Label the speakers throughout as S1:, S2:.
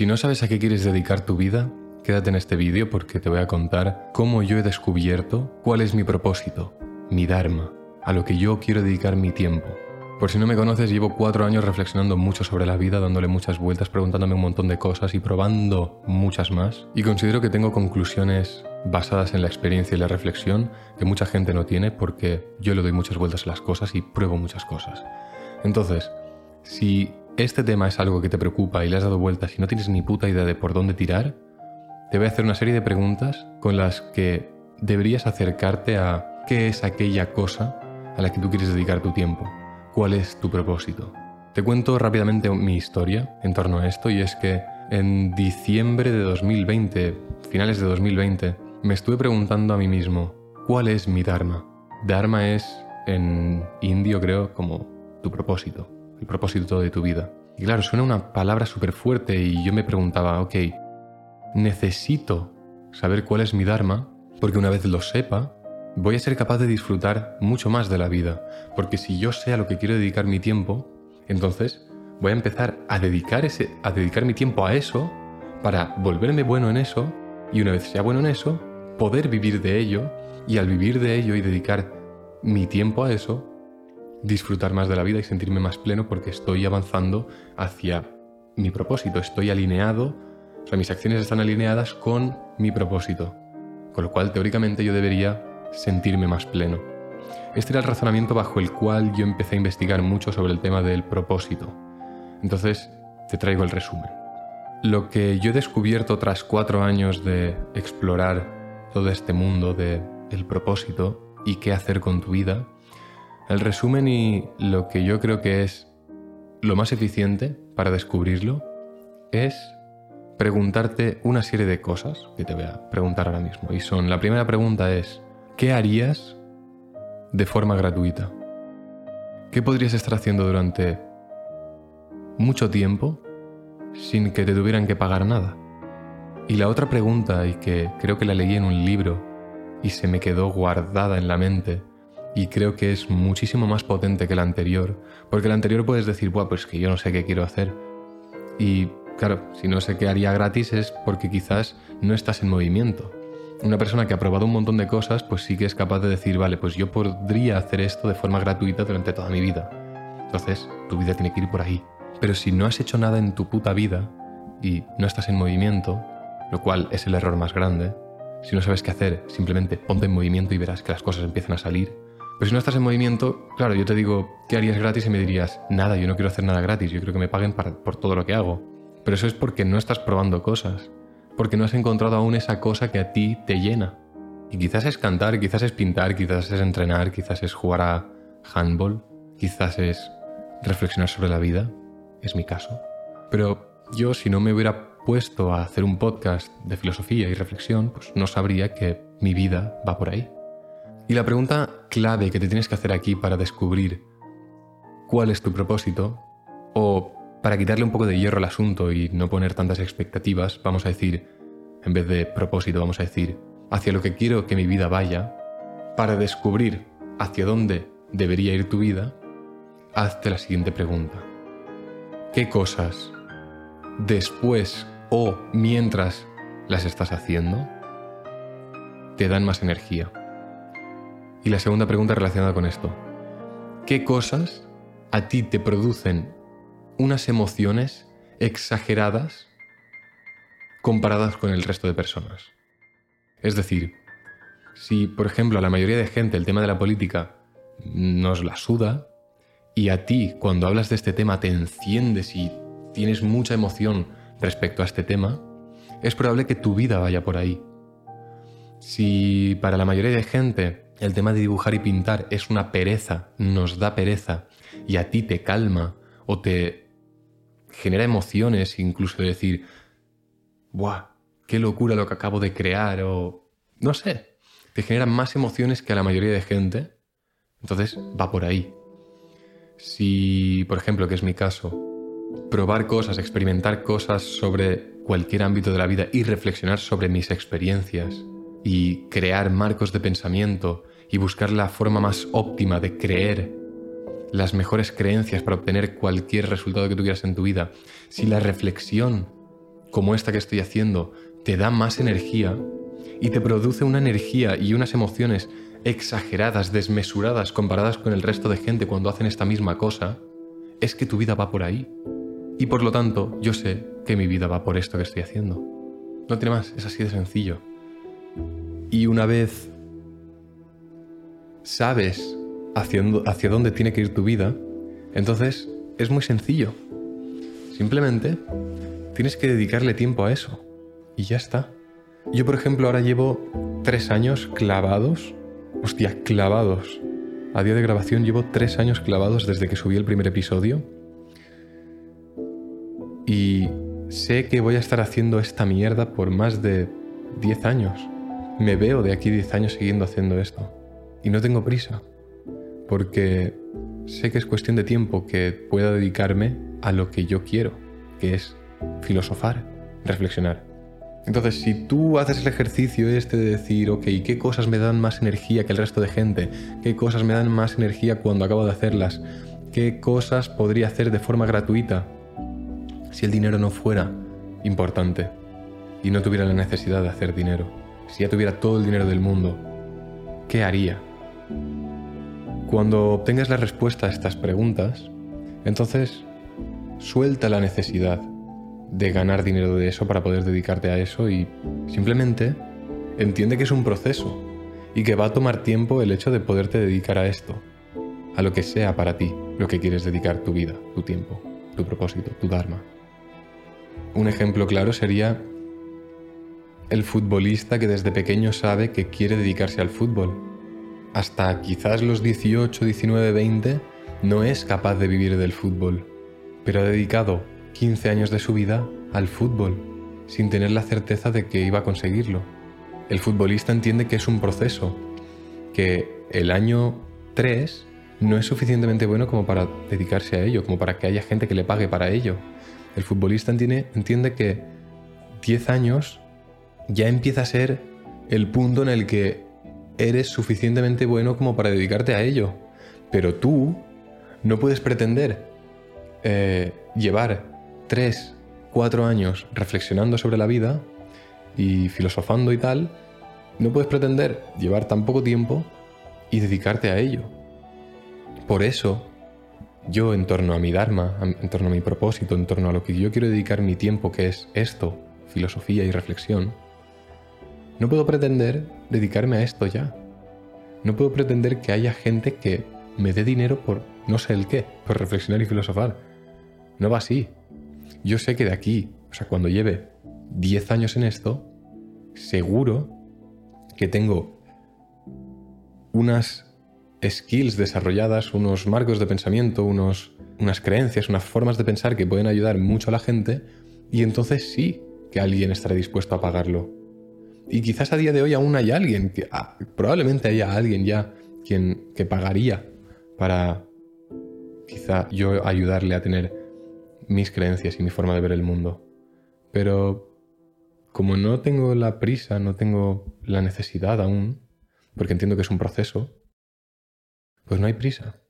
S1: Si no sabes a qué quieres dedicar tu vida, quédate en este vídeo porque te voy a contar cómo yo he descubierto cuál es mi propósito, mi Dharma, a lo que yo quiero dedicar mi tiempo. Por si no me conoces, llevo cuatro años reflexionando mucho sobre la vida, dándole muchas vueltas, preguntándome un montón de cosas y probando muchas más. Y considero que tengo conclusiones basadas en la experiencia y la reflexión que mucha gente no tiene porque yo le doy muchas vueltas a las cosas y pruebo muchas cosas. Entonces, si este tema es algo que te preocupa y le has dado vueltas y no tienes ni puta idea de por dónde tirar, te voy a hacer una serie de preguntas con las que deberías acercarte a qué es aquella cosa a la que tú quieres dedicar tu tiempo, cuál es tu propósito. Te cuento rápidamente mi historia en torno a esto y es que en diciembre de 2020, finales de 2020, me estuve preguntando a mí mismo, ¿cuál es mi Dharma? Dharma es en indio creo como tu propósito el propósito de tu vida. Y claro, suena una palabra súper fuerte y yo me preguntaba, ok, necesito saber cuál es mi Dharma, porque una vez lo sepa, voy a ser capaz de disfrutar mucho más de la vida, porque si yo sé a lo que quiero dedicar mi tiempo, entonces voy a empezar a dedicar, ese, a dedicar mi tiempo a eso para volverme bueno en eso y una vez sea bueno en eso, poder vivir de ello y al vivir de ello y dedicar mi tiempo a eso, disfrutar más de la vida y sentirme más pleno porque estoy avanzando hacia mi propósito, estoy alineado, o sea, mis acciones están alineadas con mi propósito, con lo cual teóricamente yo debería sentirme más pleno. Este era el razonamiento bajo el cual yo empecé a investigar mucho sobre el tema del propósito. Entonces, te traigo el resumen. Lo que yo he descubierto tras cuatro años de explorar todo este mundo del el propósito y qué hacer con tu vida, el resumen y lo que yo creo que es lo más eficiente para descubrirlo es preguntarte una serie de cosas que te voy a preguntar ahora mismo. Y son, la primera pregunta es, ¿qué harías de forma gratuita? ¿Qué podrías estar haciendo durante mucho tiempo sin que te tuvieran que pagar nada? Y la otra pregunta, y que creo que la leí en un libro y se me quedó guardada en la mente, y creo que es muchísimo más potente que la anterior, porque la anterior puedes decir, Buah, pues que yo no sé qué quiero hacer. Y claro, si no sé qué haría gratis es porque quizás no estás en movimiento. Una persona que ha probado un montón de cosas, pues sí que es capaz de decir, vale, pues yo podría hacer esto de forma gratuita durante toda mi vida. Entonces, tu vida tiene que ir por ahí. Pero si no has hecho nada en tu puta vida y no estás en movimiento, lo cual es el error más grande, si no sabes qué hacer, simplemente ponte en movimiento y verás que las cosas empiezan a salir pero si no estás en movimiento, claro, yo te digo, ¿qué harías gratis? Y me dirías, nada, yo no quiero hacer nada gratis, yo quiero que me paguen por todo lo que hago. Pero eso es porque no estás probando cosas, porque no has encontrado aún esa cosa que a ti te llena. Y quizás es cantar, quizás es pintar, quizás es entrenar, quizás es jugar a handball, quizás es reflexionar sobre la vida, es mi caso. Pero yo si no me hubiera puesto a hacer un podcast de filosofía y reflexión, pues no sabría que mi vida va por ahí. Y la pregunta clave que te tienes que hacer aquí para descubrir cuál es tu propósito, o para quitarle un poco de hierro al asunto y no poner tantas expectativas, vamos a decir, en vez de propósito, vamos a decir, hacia lo que quiero que mi vida vaya, para descubrir hacia dónde debería ir tu vida, hazte la siguiente pregunta. ¿Qué cosas, después o mientras las estás haciendo, te dan más energía? Y la segunda pregunta relacionada con esto. ¿Qué cosas a ti te producen unas emociones exageradas comparadas con el resto de personas? Es decir, si por ejemplo a la mayoría de gente el tema de la política nos la suda y a ti cuando hablas de este tema te enciendes y tienes mucha emoción respecto a este tema, es probable que tu vida vaya por ahí. Si para la mayoría de gente el tema de dibujar y pintar es una pereza, nos da pereza, y a ti te calma o te genera emociones, incluso de decir, ¡buah! ¡Qué locura lo que acabo de crear! o no sé, te genera más emociones que a la mayoría de gente, entonces va por ahí. Si, por ejemplo, que es mi caso, probar cosas, experimentar cosas sobre cualquier ámbito de la vida y reflexionar sobre mis experiencias y crear marcos de pensamiento y buscar la forma más óptima de creer las mejores creencias para obtener cualquier resultado que tú quieras en tu vida, si la reflexión como esta que estoy haciendo, te da más energía y te produce una energía y unas emociones exageradas, desmesuradas comparadas con el resto de gente cuando hacen esta misma cosa, es que tu vida va por ahí. Y por lo tanto, yo sé que mi vida va por esto que estoy haciendo. No tiene más, es así de sencillo. Y una vez sabes hacia, dónde tiene que ir tu vida, entonces es muy sencillo. Simplemente tienes que dedicarle tiempo a eso. Y ya está. Yo, por ejemplo, ahora llevo tres años clavados. Hostia, clavados. A día de grabación llevo tres años clavados desde que subí el primer episodio. Y sé que voy a estar haciendo esta mierda por más de 10 años. Me veo de aquí 10 años siguiendo haciendo esto. Y no tengo prisa. Porque sé que es cuestión de tiempo que pueda dedicarme a lo que yo quiero, que es filosofar, reflexionar. Entonces, si tú haces el ejercicio este de decir, ok, ¿qué cosas me dan más energía que el resto de gente? ¿Qué cosas me dan más energía cuando acabo de hacerlas? ¿Qué cosas podría hacer de forma gratuita si el dinero no fuera importante y no tuviera la necesidad de hacer dinero? Si ya tuviera todo el dinero del mundo, ¿qué haría? Cuando obtengas la respuesta a estas preguntas, entonces suelta la necesidad de ganar dinero de eso para poder dedicarte a eso y simplemente entiende que es un proceso y que va a tomar tiempo el hecho de poderte dedicar a esto, a lo que sea para ti, lo que quieres dedicar tu vida, tu tiempo, tu propósito, tu dharma. Un ejemplo claro sería el futbolista que desde pequeño sabe que quiere dedicarse al fútbol hasta quizás los 18, 19, 20, no es capaz de vivir del fútbol, pero ha dedicado 15 años de su vida al fútbol, sin tener la certeza de que iba a conseguirlo. El futbolista entiende que es un proceso, que el año 3 no es suficientemente bueno como para dedicarse a ello, como para que haya gente que le pague para ello. El futbolista entiende, entiende que 10 años ya empieza a ser el punto en el que eres suficientemente bueno como para dedicarte a ello. Pero tú no puedes pretender eh, llevar tres, cuatro años reflexionando sobre la vida y filosofando y tal. No puedes pretender llevar tan poco tiempo y dedicarte a ello. Por eso, yo en torno a mi Dharma, en torno a mi propósito, en torno a lo que yo quiero dedicar mi tiempo, que es esto, filosofía y reflexión, no puedo pretender dedicarme a esto ya. No puedo pretender que haya gente que me dé dinero por no sé el qué, por reflexionar y filosofar. No va así. Yo sé que de aquí, o sea, cuando lleve 10 años en esto, seguro que tengo unas skills desarrolladas, unos marcos de pensamiento, unos, unas creencias, unas formas de pensar que pueden ayudar mucho a la gente y entonces sí que alguien estará dispuesto a pagarlo y quizás a día de hoy aún hay alguien, que, ah, probablemente haya alguien ya quien que pagaría para quizá yo ayudarle a tener mis creencias y mi forma de ver el mundo. Pero como no tengo la prisa, no tengo la necesidad aún, porque entiendo que es un proceso, pues no hay prisa.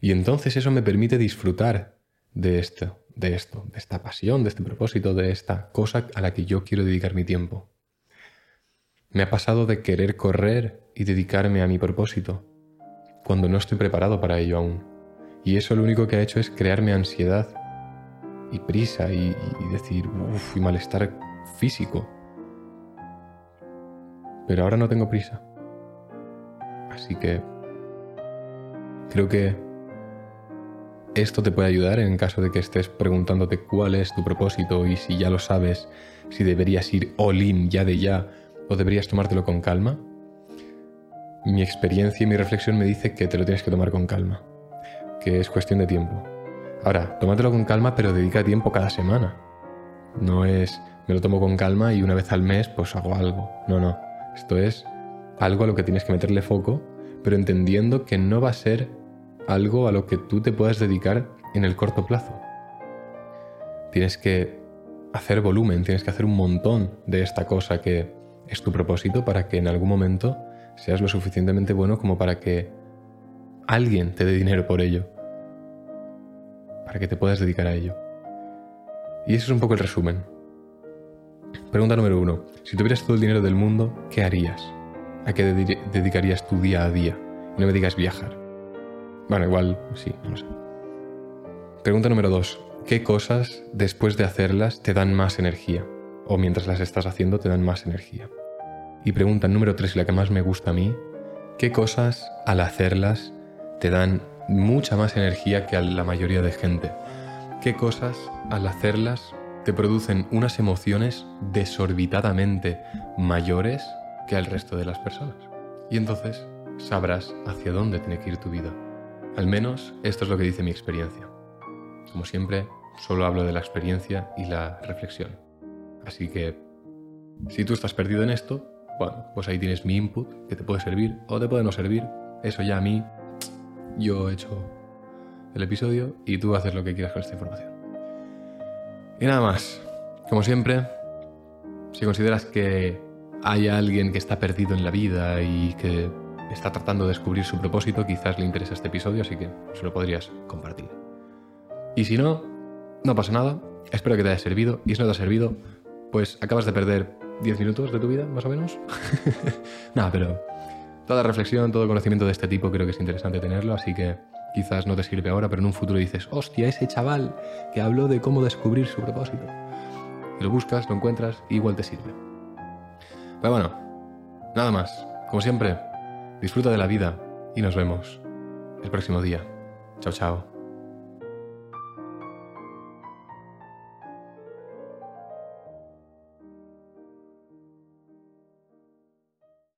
S1: Y entonces eso me permite disfrutar de esto, de esto, de esta pasión, de este propósito, de esta cosa a la que yo quiero dedicar mi tiempo. Me ha pasado de querer correr y dedicarme a mi propósito, cuando no estoy preparado para ello aún. Y eso lo único que ha hecho es crearme ansiedad y prisa y, decir, uff, y malestar físico. Pero ahora no tengo prisa. Así que creo que esto te puede ayudar en caso de que estés preguntándote cuál es tu propósito y si ya lo sabes, si deberías ir all in ya de ya o deberías tomártelo con calma? Mi experiencia y mi reflexión me dice que te lo tienes que tomar con calma, que es cuestión de tiempo. Ahora, tómatelo con calma, pero dedica tiempo cada semana. No es, me lo tomo con calma y una vez al mes pues hago algo. No, no. Esto es algo a lo que tienes que meterle foco, pero entendiendo que no va a ser algo a lo que tú te puedas dedicar en el corto plazo. Tienes que hacer volumen, tienes que hacer un montón de esta cosa que es tu propósito para que en algún momento seas lo suficientemente bueno como para que alguien te dé dinero por ello, para que te puedas dedicar a ello. Y ese es un poco el resumen. Pregunta número uno. Si tuvieras todo el dinero del mundo, ¿qué harías? ¿A qué dedicarías tu día a día? no me digas viajar. Bueno, igual sí, no sé. Pregunta número dos. ¿Qué cosas después de hacerlas te dan más energía? O mientras las estás haciendo te dan más energía. Y pregunta número tres, y la que más me gusta a mí. ¿Qué cosas al hacerlas te dan mucha más energía que a la mayoría de gente? ¿Qué cosas al hacerlas te producen unas emociones desorbitadamente mayores que al resto de las personas. Y entonces sabrás hacia dónde tiene que ir tu vida. Al menos esto es lo que dice mi experiencia. Como siempre, solo hablo de la experiencia y la reflexión. Así que, si tú estás perdido en esto, bueno, pues ahí tienes mi input que te puede servir o te puede no servir. Eso ya a mí, yo he hecho el episodio y tú haces lo que quieras con esta información. Y nada más. Como siempre, si consideras que hay alguien que está perdido en la vida y que está tratando de descubrir su propósito, quizás le interesa este episodio, así que se lo podrías compartir. Y si no, no pasa nada. Espero que te haya servido. Y si no te ha servido, pues acabas de perder 10 minutos de tu vida, más o menos. nada, pero toda reflexión, todo conocimiento de este tipo creo que es interesante tenerlo, así que quizás no te sirve ahora, pero en un futuro dices, hostia, ese chaval que habló de cómo descubrir su propósito. Lo buscas, lo encuentras, igual te sirve. Pero bueno, nada más. Como siempre, disfruta de la vida y nos vemos el próximo día. Chao, chao.